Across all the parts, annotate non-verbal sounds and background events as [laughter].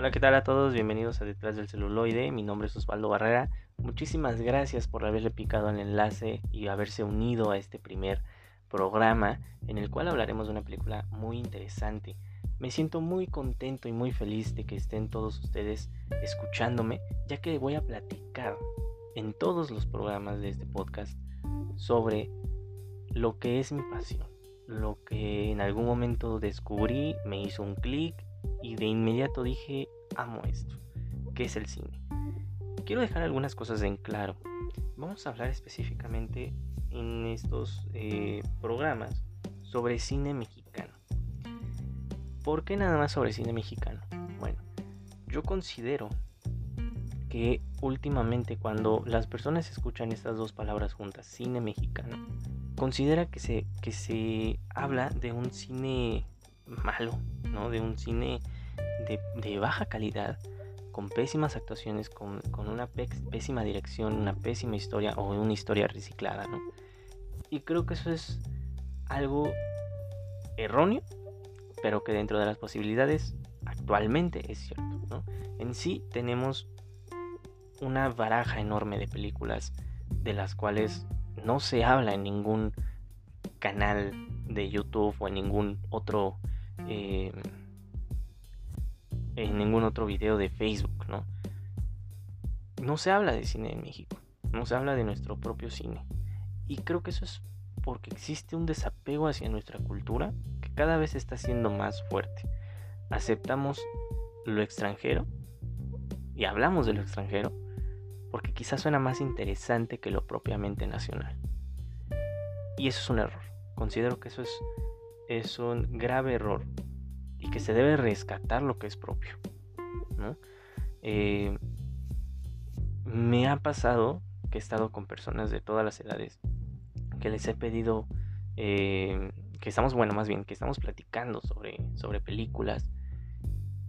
Hola, ¿qué tal a todos? Bienvenidos a Detrás del Celuloide. Mi nombre es Osvaldo Barrera. Muchísimas gracias por haberle picado el enlace y haberse unido a este primer programa en el cual hablaremos de una película muy interesante. Me siento muy contento y muy feliz de que estén todos ustedes escuchándome, ya que voy a platicar en todos los programas de este podcast sobre lo que es mi pasión, lo que en algún momento descubrí, me hizo un clic y de inmediato dije, amo esto, que es el cine. Quiero dejar algunas cosas en claro. Vamos a hablar específicamente en estos eh, programas sobre cine mexicano. ¿Por qué nada más sobre cine mexicano? Bueno, yo considero que últimamente cuando las personas escuchan estas dos palabras juntas, cine mexicano, considera que se, que se habla de un cine malo, ¿no? De un cine de, baja calidad, con pésimas actuaciones, con, una pésima dirección, una pésima historia o una historia reciclada, ¿no? Y creo que eso es algo erróneo, pero que dentro de las posibilidades actualmente es cierto, ¿no? En sí tenemos una baraja enorme de películas de las cuales no se habla en ningún canal de YouTube o en ningún otro eh, en ningún otro video de Facebook, ¿no? No se habla de cine en México, no se habla de nuestro propio cine. Y creo que eso es porque existe un desapego hacia nuestra cultura que cada vez está siendo más fuerte. Aceptamos lo extranjero y hablamos de lo extranjero porque quizás suena más interesante que lo propiamente nacional. Y eso es un error. Considero que eso es, es un grave error y que se debe rescatar lo que es propio. Eh, me ha pasado que he estado con personas de todas las edades que les he pedido eh, que estamos, bueno, más bien, que estamos platicando sobre, sobre películas.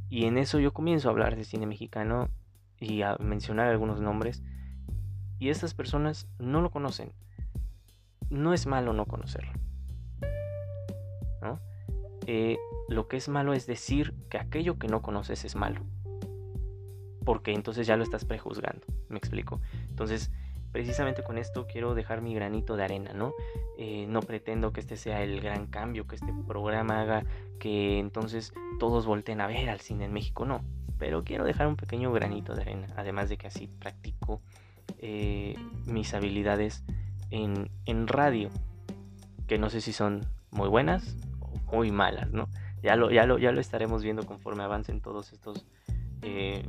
Y en eso yo comienzo a hablar de cine mexicano y a mencionar algunos nombres. Y estas personas no lo conocen. No es malo no conocerlo. Eh, lo que es malo es decir que aquello que no conoces es malo. Porque entonces ya lo estás prejuzgando. ¿Me explico? Entonces, precisamente con esto quiero dejar mi granito de arena, ¿no? Eh, no pretendo que este sea el gran cambio, que este programa haga que entonces todos volteen a ver al cine en México, no. Pero quiero dejar un pequeño granito de arena, además de que así practico eh, mis habilidades en, en radio, que no sé si son muy buenas muy malas, ¿no? Ya lo, ya lo, ya lo estaremos viendo conforme avancen todos estos eh,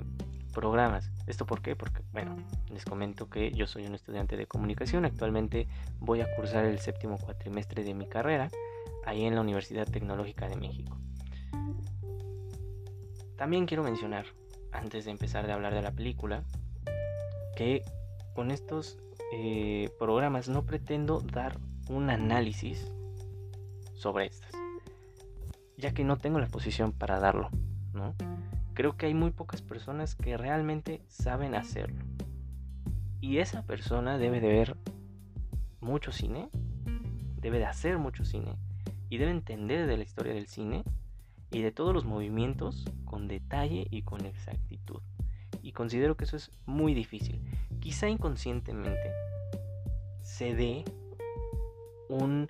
programas. ¿Esto por qué? Porque, bueno, les comento que yo soy un estudiante de comunicación. Actualmente voy a cursar el séptimo cuatrimestre de mi carrera ahí en la Universidad Tecnológica de México. También quiero mencionar, antes de empezar de hablar de la película, que con estos eh, programas no pretendo dar un análisis sobre estas ya que no tengo la posición para darlo, ¿no? Creo que hay muy pocas personas que realmente saben hacerlo. Y esa persona debe de ver mucho cine, debe de hacer mucho cine y debe entender de la historia del cine y de todos los movimientos con detalle y con exactitud. Y considero que eso es muy difícil. Quizá inconscientemente se dé un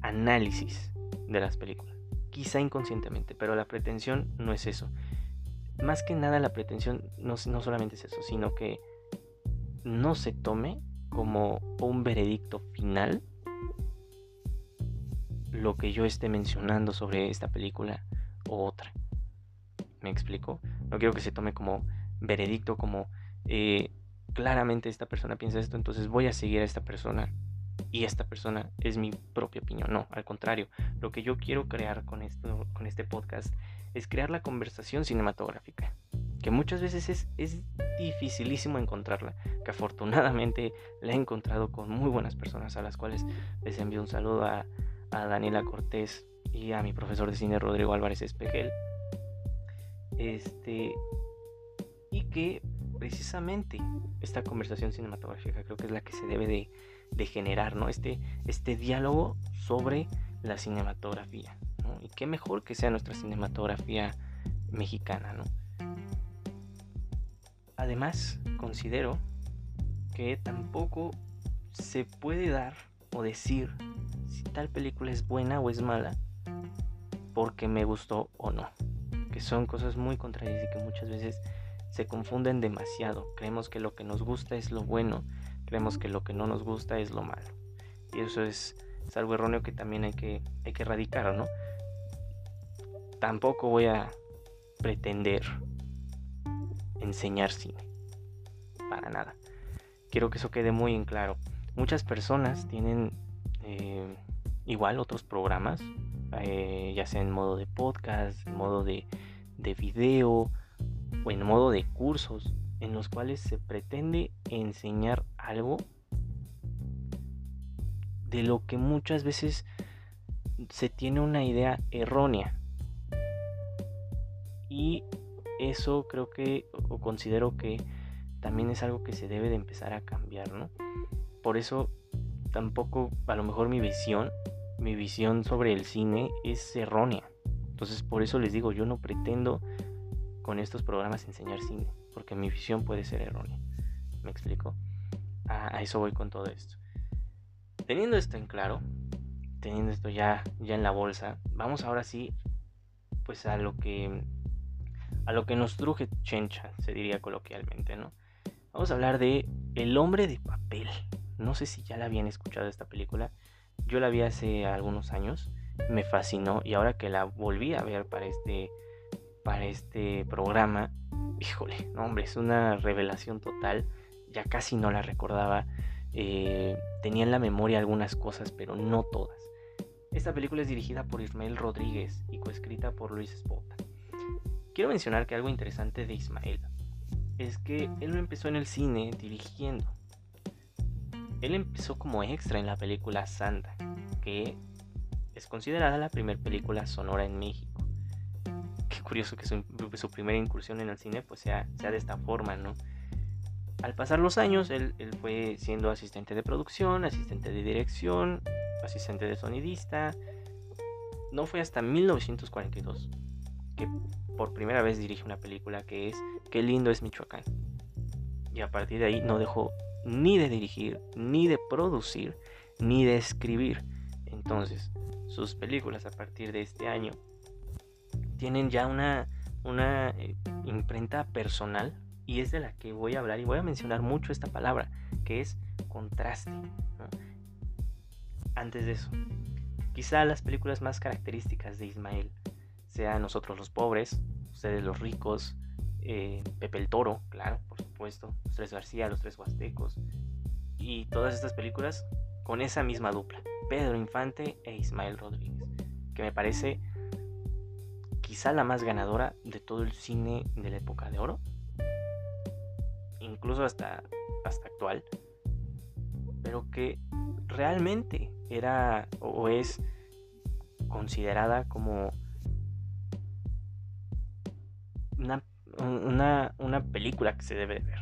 análisis de las películas quizá inconscientemente, pero la pretensión no es eso. Más que nada la pretensión no, no solamente es eso, sino que no se tome como un veredicto final lo que yo esté mencionando sobre esta película o otra. ¿Me explico? No quiero que se tome como veredicto, como eh, claramente esta persona piensa esto, entonces voy a seguir a esta persona y esta persona es mi propia opinión. No, al contrario, lo que yo quiero crear con, esto, con este podcast es crear la conversación cinematográfica, que muchas veces es, es dificilísimo encontrarla, que afortunadamente la he encontrado con muy buenas personas a las cuales les envío un saludo a, a Daniela Cortés y a mi profesor de cine Rodrigo Álvarez Espejel. Este, y que precisamente esta conversación cinematográfica creo que es la que se debe de, de generar, ¿no? Este, este diálogo sobre la cinematografía, Y qué mejor que sea nuestra cinematografía mexicana, ¿no? Además, considero que tampoco se puede dar o decir si tal película es buena o es mala porque me gustó o no. Que son cosas muy contrarias y que muchas veces se confunden demasiado. Creemos que lo que nos gusta es lo bueno, creemos que lo que no nos gusta es lo malo. Y eso es, algo erróneo que también hay que, hay que erradicar, ¿no? Tampoco voy a pretender enseñar cine. Para nada. Quiero que eso quede muy en claro. Muchas personas tienen eh, igual otros programas, eh, ya sea en modo de podcast, en modo de, de video o en modo de cursos, en los cuales se pretende enseñar algo de lo que muchas veces se tiene una idea errónea. Y eso creo que, o considero que también es algo que se debe de empezar a cambiar, ¿no? Por eso tampoco, a lo mejor mi visión, mi visión sobre el cine es errónea. Entonces por eso les digo, yo no pretendo con estos programas enseñar cine, porque mi visión puede ser errónea. ¿Me explico? A, eso voy con todo esto. Teniendo esto en claro, teniendo esto ya, ya en la bolsa, vamos ahora sí, pues a lo que a lo que nos truje Chencha, se diría coloquialmente, ¿no? Vamos a hablar de El hombre de papel. No sé si ya la habían escuchado esta película. Yo la vi hace algunos años, me fascinó y ahora que la volví a ver para este para este programa, híjole, no hombre, es una revelación total. Ya casi no la recordaba. Eh, tenía en la memoria algunas cosas, pero no todas. Esta película es dirigida por Ismael Rodríguez y coescrita por Luis Espota. Quiero mencionar que algo interesante de Ismael es que él no empezó en el cine dirigiendo. Él empezó como extra en la película Santa, que es considerada la primera película sonora en México. Qué curioso que su, primera incursión en el cine pues sea, sea, de esta forma, ¿no? Al pasar los años, él, fue siendo asistente de producción, asistente de dirección, asistente de sonidista. No fue hasta 1942 que por primera vez dirige una película que es Qué lindo es Michoacán. Y a partir de ahí no dejó ni de dirigir, ni de producir, ni de escribir. Entonces, sus películas a partir de este año tienen ya una, una eh, imprenta personal y es de la que voy a hablar y voy a mencionar mucho esta palabra, que es contraste. Antes de eso, quizá las películas más características de Ismael sean Nosotros los pobres, Ustedes los ricos, eh, Pepe el Toro, claro, por supuesto, Los Tres García, Los Tres Huastecos, y todas estas películas con esa misma dupla, Pedro Infante e Ismael Rodríguez, que me parece quizá la más ganadora de todo el cine de la época de oro, incluso hasta, hasta actual, pero que realmente era o es considerada como una, una, película que se debe ver.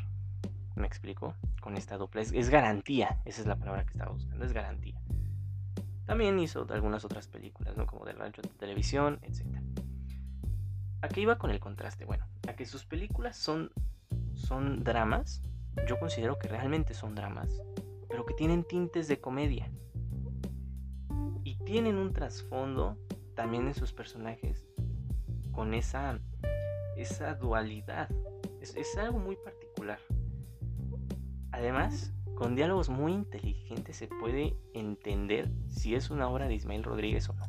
¿Me explico? Con esta dupla. Es, garantía. Esa es la palabra que estaba buscando. Es garantía. También hizo algunas otras películas, ¿no? Como de rancho de televisión, etc. ¿A qué iba con el contraste? Bueno, a que sus películas son, son dramas. Yo considero que realmente son dramas. Pero que tienen tintes de comedia. Y tienen un trasfondo también en sus personajes. Con esa esa dualidad. Es, algo muy particular. Además, con diálogos muy inteligentes se puede entender si es una obra de Ismael Rodríguez o no.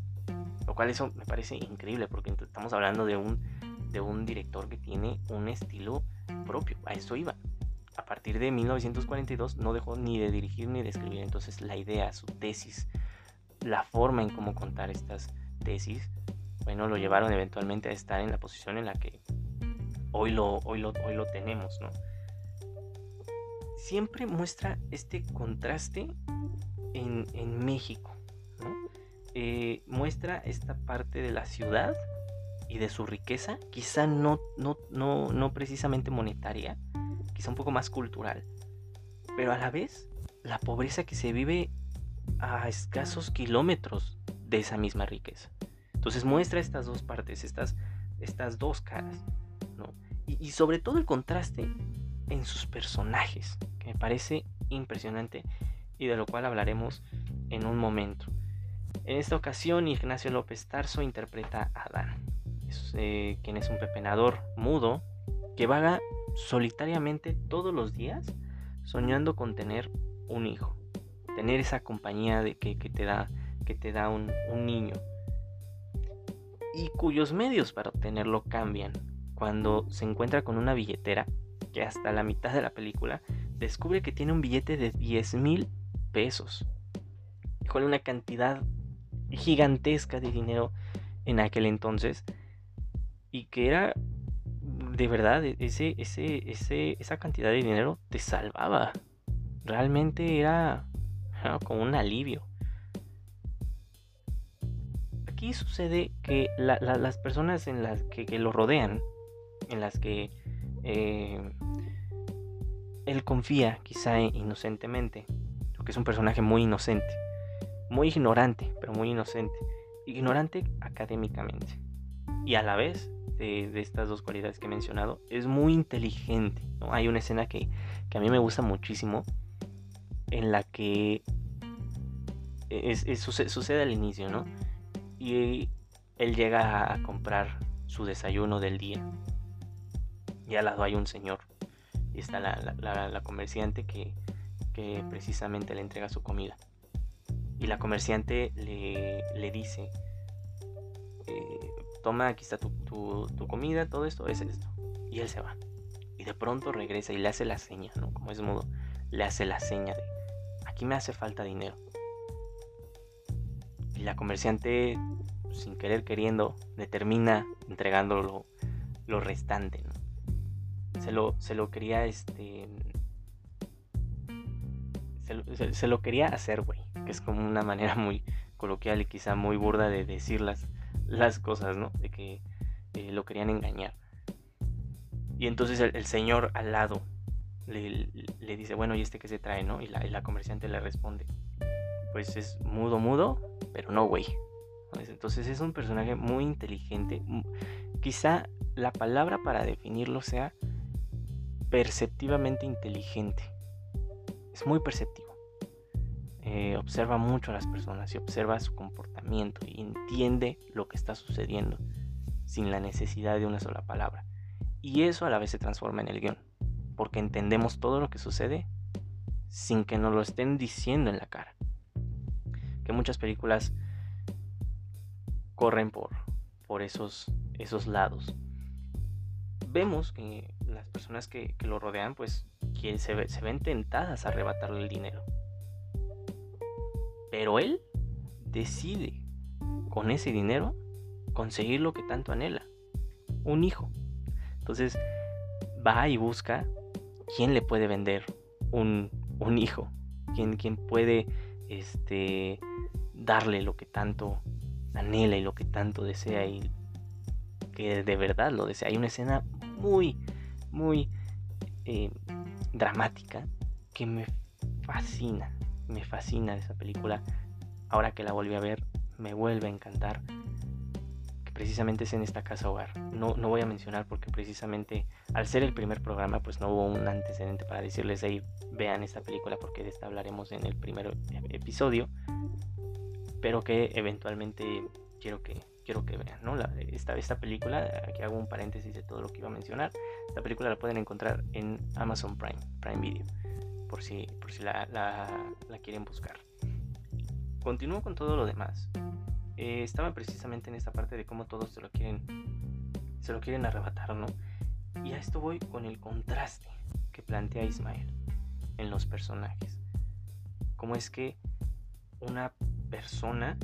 Lo cual eso me parece increíble porque estamos hablando de un, de un director que tiene un estilo propio. A eso iba. A partir de 1942 no dejó ni de dirigir ni de escribir. Entonces la idea, su tesis, la forma en cómo contar estas tesis, bueno, lo llevaron eventualmente a estar en la posición en la que hoy lo, hoy lo, hoy lo tenemos, ¿no? Siempre muestra este contraste en, México, ¿no? Eh, muestra esta parte de la ciudad y de su riqueza, quizá no, no, no, no precisamente monetaria, quizá un poco más cultural, pero a la vez la pobreza que se vive a escasos kilómetros de esa misma riqueza. Entonces muestra estas dos partes, estas estas dos caras, ¿no? Y, sobre todo el contraste en sus personajes, que me parece impresionante y de lo cual hablaremos en un momento. En esta ocasión, Ignacio López Tarso interpreta a Adán, eh, quien es un pepenador mudo que vaga solitariamente todos los días soñando con tener un hijo, tener esa compañía de que, te da, que te da un, niño y cuyos medios para obtenerlo cambian cuando se encuentra con una billetera que hasta la mitad de la película descubre que tiene un billete de 10 mil pesos. Con una cantidad gigantesca de dinero en aquel entonces y que era de verdad ese, ese, ese, esa cantidad de dinero te salvaba. Realmente era como un alivio aquí sucede que las personas en las que, lo rodean, en las que eh, él confía quizá inocentemente, porque es un personaje muy inocente, muy ignorante, pero muy inocente, ignorante académicamente, y a la vez de, estas dos cualidades que he mencionado, es muy inteligente. ¿no? Hay una escena que, a mí me gusta muchísimo, en la que sucede al inicio, ¿no? y él llega a comprar su desayuno del día. Y al lado hay un señor. Y está la, comerciante que, precisamente le entrega su comida. Y la comerciante le, dice, eh, toma, aquí está tu, tu, comida, todo esto es esto. Y él se va. Y de pronto regresa y le hace la seña, ¿no? Como es mudo, le hace la seña de, aquí me hace falta dinero. Y la comerciante, sin querer queriendo, le termina entregando lo, restante. Se, lo, se lo quería, este... Se lo, quería hacer, güey. Que es como una manera muy coloquial y quizá muy burda de decir las, cosas, ¿no? De que eh, lo querían engañar. Y entonces el, señor al lado le, dice, bueno, ¿y este que se trae, no? Y la, y la comerciante le responde, pues es mudo, mudo, pero no güey. Entonces es un personaje muy inteligente. Quizá la palabra para definirlo sea perceptivamente inteligente. Es muy perceptivo. Eh, observa mucho a las personas y observa su comportamiento y entiende lo que está sucediendo sin la necesidad de una sola palabra. Y eso a la vez se transforma en el guion, porque entendemos todo lo que sucede sin que nos lo estén diciendo en la cara que muchas películas corren por, por esos, esos lados. Vemos que las personas que, lo rodean, pues se, se ven tentadas a arrebatarle el dinero. Pero él decide con ese dinero conseguir lo que tanto anhela, un hijo. Entonces va y busca quién le puede vender un, un hijo, quién, quién puede este, darle lo que tanto anhela y lo que tanto desea y que de verdad lo desea. Hay una escena muy, muy eh, dramática que me fascina, me fascina esa película. Ahora que la volví a ver, me vuelve a encantar. Que precisamente es en esta casa hogar. No, no voy a mencionar porque precisamente al ser el primer programa, pues no hubo un antecedente para decirles, ahí vean esta película porque de esta hablaremos en el primer episodio pero que eventualmente quiero que, quiero que vean, ¿no? esta, esta película, aquí hago un paréntesis de todo lo que iba a mencionar, esta película la pueden encontrar en Amazon Prime, Prime Video, por si, por si la, la, quieren buscar. Continúo con todo lo demás. Eh, estaba precisamente en esta parte de cómo todos se lo quieren, se lo quieren arrebatar, ¿no? Y a esto voy con el contraste que plantea Ismael en los personajes. Cómo es que una persona,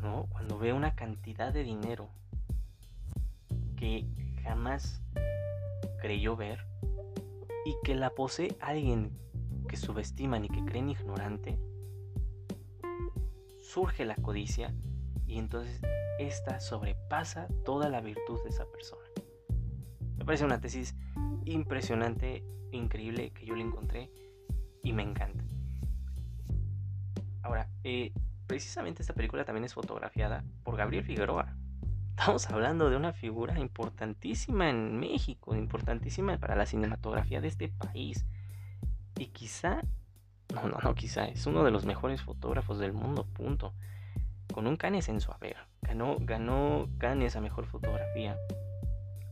¿no? Cuando ve una cantidad de dinero que jamás creyó ver y que la posee alguien que subestiman y que creen ignorante, surge la codicia y entonces esta sobrepasa toda la virtud de esa persona. Me parece una tesis impresionante, increíble, que yo le encontré y me encanta. Ahora, eh, precisamente esta película también es fotografiada por Gabriel Figueroa, Estamos hablando de una figura importantísima en México, importantísima para la cinematografía de este país. Y quizá, no, no, no, quizá, es uno de los mejores fotógrafos del mundo, punto. Con un Cannes en su haber. Ganó, ganó Cannes a mejor fotografía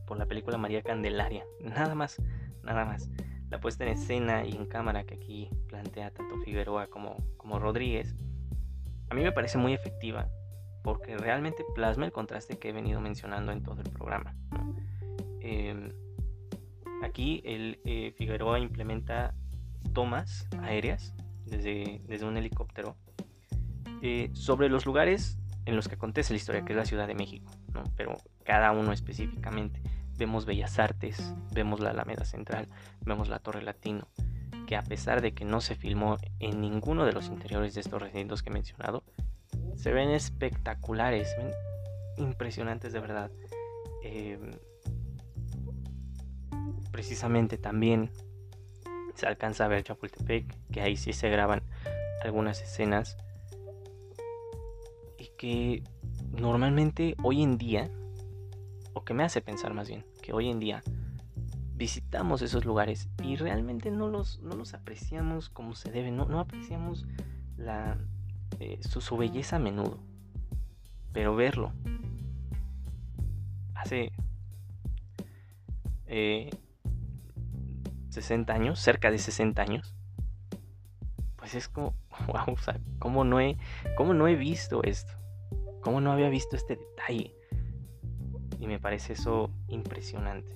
por la película María Candelaria. Nada más, nada más. La puesta en escena y en cámara que aquí plantea tanto Figueroa como, como Rodríguez, a mí me parece muy efectiva porque realmente plasma el contraste que he venido mencionando en todo el programa. Em, aquí el eh, Figueroa implementa tomas aéreas desde, desde un helicóptero eh, sobre los lugares en los que acontece la historia, que es la Ciudad de México, pero cada uno específicamente. Vemos Bellas Artes, vemos la Alameda Central, vemos la Torre Latino, que a pesar de que no se filmó en ninguno de los interiores de estos recintos que he mencionado, se ven espectaculares, impresionantes de verdad. Em, precisamente también se alcanza a ver Chapultepec, que ahí sí se graban algunas escenas y que normalmente hoy en día, o que me hace pensar más bien, que hoy en día visitamos esos lugares y realmente no los, no los apreciamos como se debe, no, no apreciamos la, eh, su, belleza a menudo. Pero verlo hace 60 eh, años, cerca de 60 años, pues es como, [laughs] wow, o sea, ¿cómo no, he, ¿cómo no he visto esto? ¿Cómo no había visto este detalle? Y me parece eso impresionante.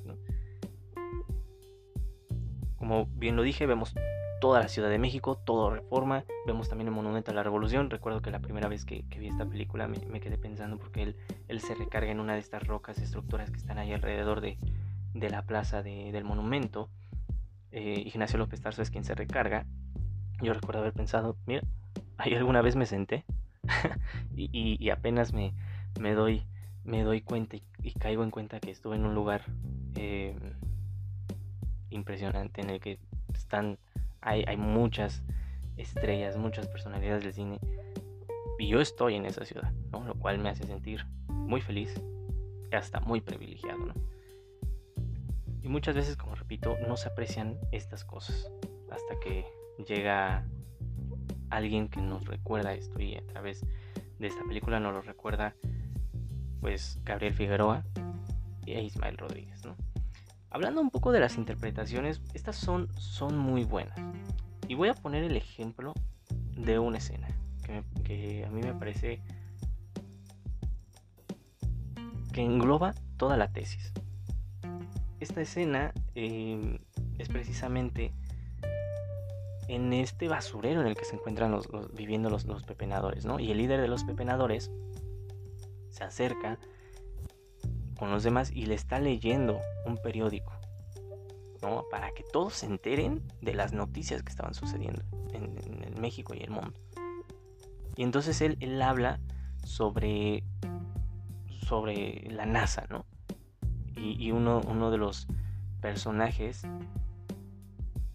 Como bien lo dije, vemos toda la Ciudad de México, todo reforma. Vemos también el Monumento a la Revolución. Recuerdo que la primera vez que, vi esta película me, quedé pensando porque él, él, se recarga en una de estas rocas, estructuras que están ahí alrededor de, la plaza del monumento. Eh, Ignacio López Tarso es quien se recarga. Yo recuerdo haber pensado, mira, ahí alguna vez me senté [laughs] y, apenas me, me, doy, me doy cuenta y, caigo en cuenta que estuve en un lugar eh, impresionante en el que están hay, muchas estrellas, muchas personalidades del cine. Y yo estoy en esa ciudad, lo cual me hace sentir muy feliz y hasta muy privilegiado. Y muchas veces, repito, no se aprecian estas cosas hasta que llega alguien que nos recuerda esto y a través de esta película nos lo recuerda pues Gabriel Figueroa y Ismael Rodríguez. Hablando un poco de las interpretaciones, estas son, son muy buenas. Y voy a poner el ejemplo de una escena que, a mí me parece que engloba toda la tesis. Esta escena em, es precisamente en este basurero en el que se encuentran los, viviendo los, los, pepenadores, ¿no? Y el líder de los pepenadores se acerca con los demás y le está leyendo un periódico, ¿no? Para que todos se enteren de las noticias que estaban sucediendo en, México y el mundo. Y entonces él, él habla sobre, sobre la NASA, ¿no? Y, uno, uno, de los personajes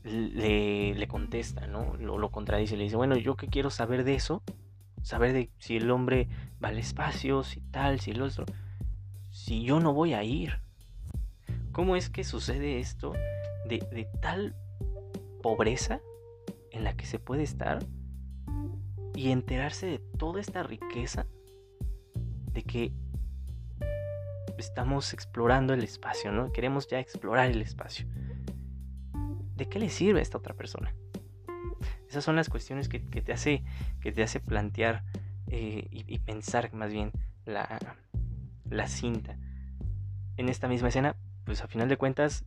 le, le contesta, ¿no? Lo, lo, contradice, le dice, bueno, yo que quiero saber de eso, saber de si el hombre va al espacio, si tal, si el otro si yo no voy a ir? ¿Cómo es que sucede esto de, tal pobreza en la que se puede estar y enterarse de toda esta riqueza de que estamos explorando el espacio, ¿no? Queremos ya explorar el espacio. ¿De qué le sirve a esta otra persona? Esas son las cuestiones que, te, hace, que te hace plantear eh, y, pensar más bien la, la cinta. En esta misma escena, pues a final de cuentas,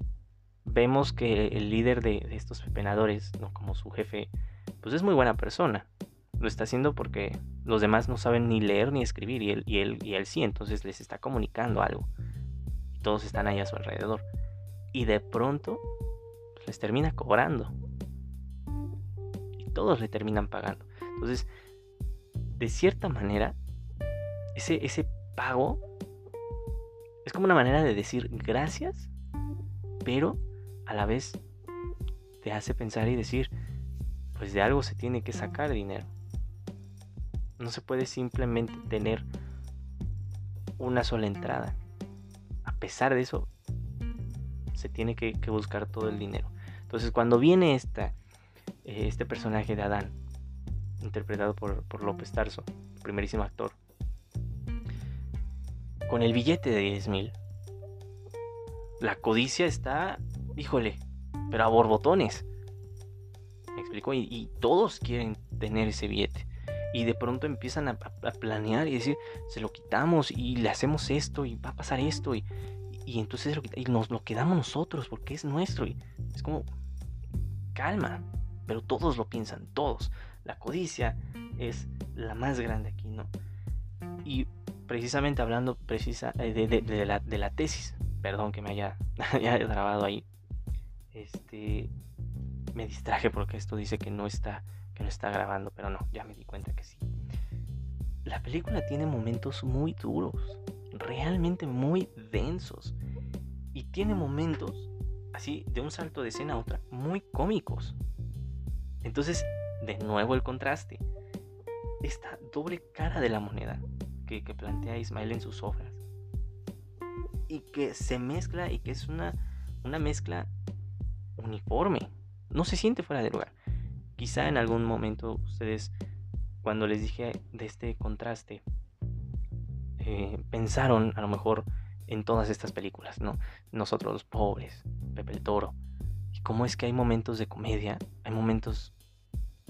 vemos que el líder de, estos pepenadores, ¿no? como su jefe, pues es muy buena persona. Lo está haciendo porque los demás no saben ni leer ni escribir y él, y él, y él sí, entonces les está comunicando algo. Y todos están ahí a su alrededor. Y de pronto pues, les termina cobrando. Y todos le terminan pagando. Entonces, de cierta manera, ese, ese pago es como una manera de decir gracias, pero a la vez te hace pensar y decir, pues de algo se tiene que sacar dinero. No se puede simplemente tener una sola entrada. A pesar de eso, se tiene que, buscar todo el dinero. Entonces cuando viene esta, eh, este personaje de Adán, interpretado por, por López Tarso, primerísimo actor, con el billete de 10 mil, la codicia está, híjole, pero a borbotones. ¿Me explico? Y, todos quieren tener ese billete. Y de pronto empiezan a, planear y decir, se lo quitamos y le hacemos esto y va a pasar esto. Y, y entonces y nos lo quedamos nosotros porque es nuestro. Y es como, calma. Pero todos lo piensan, todos. La codicia es la más grande aquí, ¿no? Y precisamente hablando precisa, eh, de, la, de la tesis, perdón que me haya, [laughs] haya grabado ahí, este, me distraje porque esto dice que no está, que no está grabando, pero no, ya me di cuenta que sí. La película tiene momentos muy duros, realmente muy densos, y tiene momentos así de un salto de escena a otra muy cómicos. Entonces, de nuevo el contraste. Esta doble cara de la moneda que, plantea Ismael en sus obras. Y que se mezcla y que es una, una mezcla uniforme. No se siente fuera de lugar. Quizá en algún momento ustedes, cuando les dije de este contraste, eh, pensaron a lo mejor en todas estas películas, ¿no? Nosotros los pobres, Pepe el Toro. Y cómo es que hay momentos de comedia, hay momentos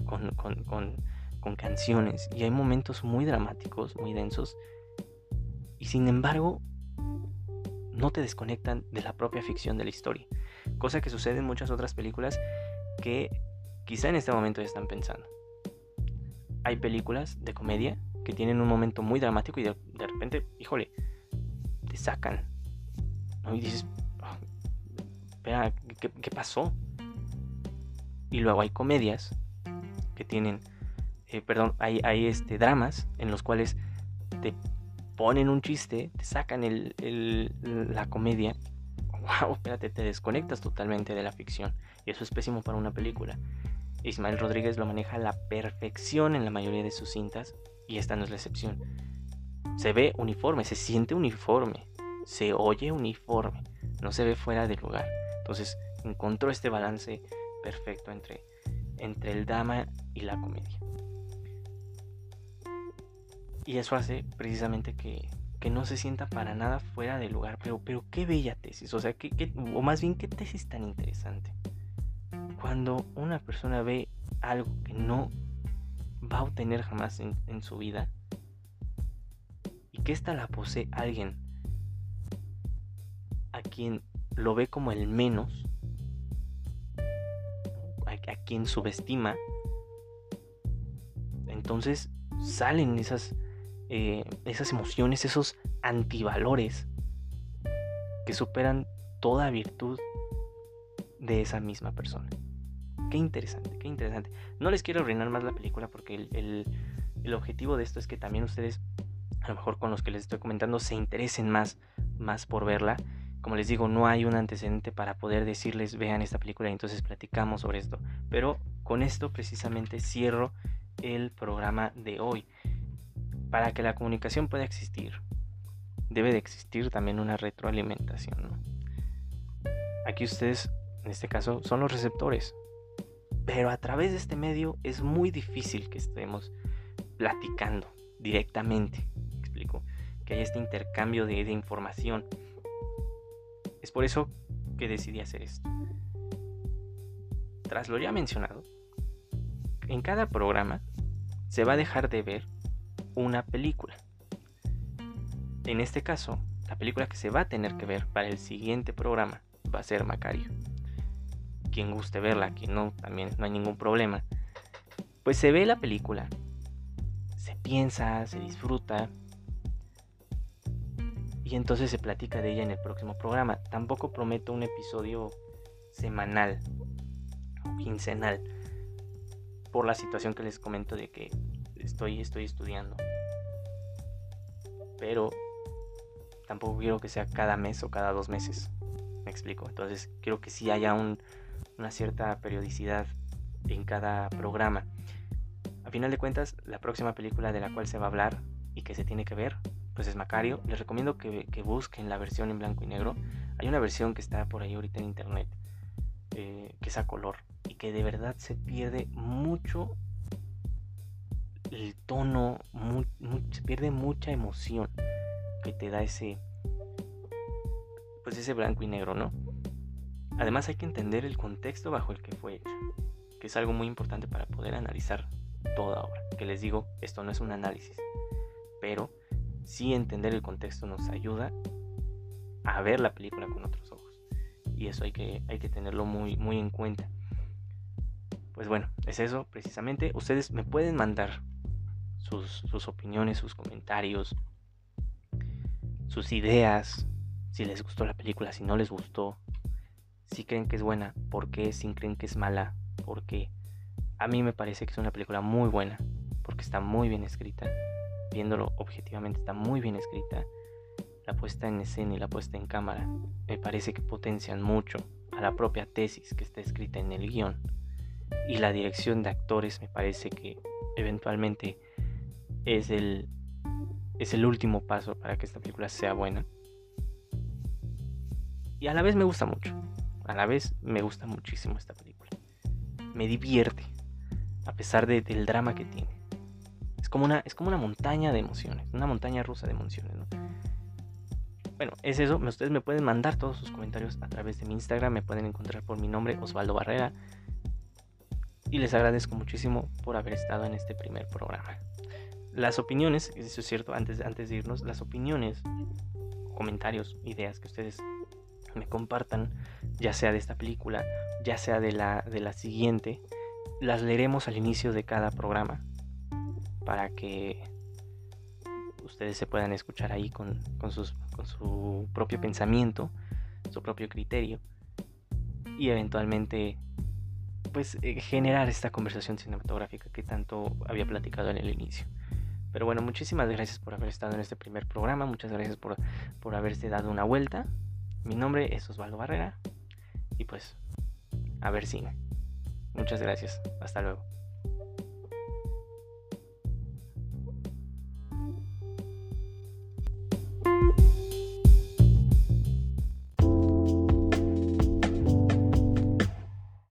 con, con canciones y hay momentos muy dramáticos, muy densos. Y sin embargo, no te desconectan de la propia ficción de la historia. Cosa que sucede en muchas otras películas que quizá en este momento ya están pensando. Hay películas de comedia que tienen un momento muy dramático y de, repente, híjole, te sacan. Y dices, ah, espera, ¿qué, pasó? Y luego hay comedias que tienen, eh, perdón, hay, hay este, dramas en los cuales te ponen un chiste, te sacan el, la comedia [laughs] wow, espérate, te desconectas totalmente de la ficción. Y eso es pésimo para una película. Ismael Rodríguez lo maneja a la perfección en la mayoría de sus cintas y esta no es la excepción. Se ve uniforme, se siente uniforme, se oye uniforme, no se ve fuera de lugar. Entonces encontró este balance perfecto entre, entre el drama y la comedia. Y eso hace precisamente que, que no se sienta para nada fuera de lugar. Pero, pero qué bella tesis, o sea, ¿qué, o más bien qué tesis tan interesante. Cuando una persona ve algo que no va a obtener jamás en, su vida y que ésta la posee alguien a quien lo ve como el menos, a quien subestima, entonces salen esas eh, esas emociones, esos antivalores que superan toda virtud de esa misma persona. Qué interesante, qué interesante. No les quiero arruinar más la película porque el, el, objetivo de esto es que también ustedes, a lo mejor con los que les estoy comentando, se interesen más, más por verla. Como les digo, no hay un antecedente para poder decirles vean esta película y entonces platicamos sobre esto. Pero con esto precisamente cierro el programa de hoy para que la comunicación pueda existir, debe de existir también una retroalimentación. Aquí ustedes, en este caso, son los receptores. Pero a través de este medio es muy difícil que estemos platicando directamente. explico? Que haya este intercambio de, de información. Es por eso que decidí hacer esto. Tras lo ya mencionado, en cada programa se va a dejar de ver una película. En este caso, la película que se va a tener que ver para el siguiente programa va a ser Macario. Quien guste verla, quien no, también no hay ningún problema. Pues se ve la película, se piensa, se disfruta, y entonces se platica de ella en el próximo programa. Tampoco prometo un episodio semanal o quincenal por la situación que les comento de que estoy, estoy estudiando. Pero tampoco quiero que sea cada mes o cada dos meses. Me explico. Entonces quiero que sí haya una cierta periodicidad en cada programa. A final de cuentas, la próxima película de la cual se va a hablar y que se tiene que ver pues es Macario. Les recomiendo que, busquen la versión en blanco y negro. Hay una versión que está por ahí ahorita en internet, eh, que es a color, y que de verdad se pierde mucho el tono, se pierde mucha emoción que te da ese, pues ese blanco y negro, ¿no? Además hay que entender el contexto bajo el que fue hecha, que es algo muy importante para poder analizar toda obra. Que les digo, esto no es un análisis, pero sí entender el contexto nos ayuda a ver la película con otros ojos. Y eso hay que, hay que tenerlo muy, muy en cuenta. Pues bueno, es eso precisamente. Ustedes me pueden mandar sus, sus opiniones, sus comentarios, sus ideas, si les gustó la película, si no les gustó, si creen que es buena, por qué, si creen que es mala, porque a mí me parece que es una película muy buena, porque está muy bien escrita, viéndolo objetivamente está muy bien escrita, la puesta en escena y la puesta en cámara me parece que potencian mucho a la propia tesis que está escrita en el guion y la dirección de actores me parece que eventualmente es el es el último paso para que esta película sea buena. Y a la vez me gusta mucho. A la vez me gusta muchísimo esta película. Me divierte, a pesar del drama que tiene. Es como, una, es como una montaña de emociones, una montaña rusa de emociones. Bueno, es eso. Ustedes me pueden mandar todos sus comentarios a través de mi Instagram. Me pueden encontrar por mi nombre, Osvaldo Barrera. Y les agradezco muchísimo por haber estado en este primer programa. Las opiniones, eso es cierto, antes, antes de irnos, las opiniones, comentarios, ideas que ustedes me compartan, ya sea de esta película, ya sea de la, de la siguiente, las leeremos al inicio de cada programa para que ustedes se puedan escuchar ahí con, con, sus, con su propio pensamiento, su propio criterio y eventualmente pues eh, generar esta conversación cinematográfica que tanto había platicado en el inicio. Pero bueno, muchísimas gracias por haber estado en este primer programa, muchas gracias por, por haberse dado una vuelta. Mi nombre es Osvaldo Barrera y pues a ver cine. Muchas gracias, hasta luego.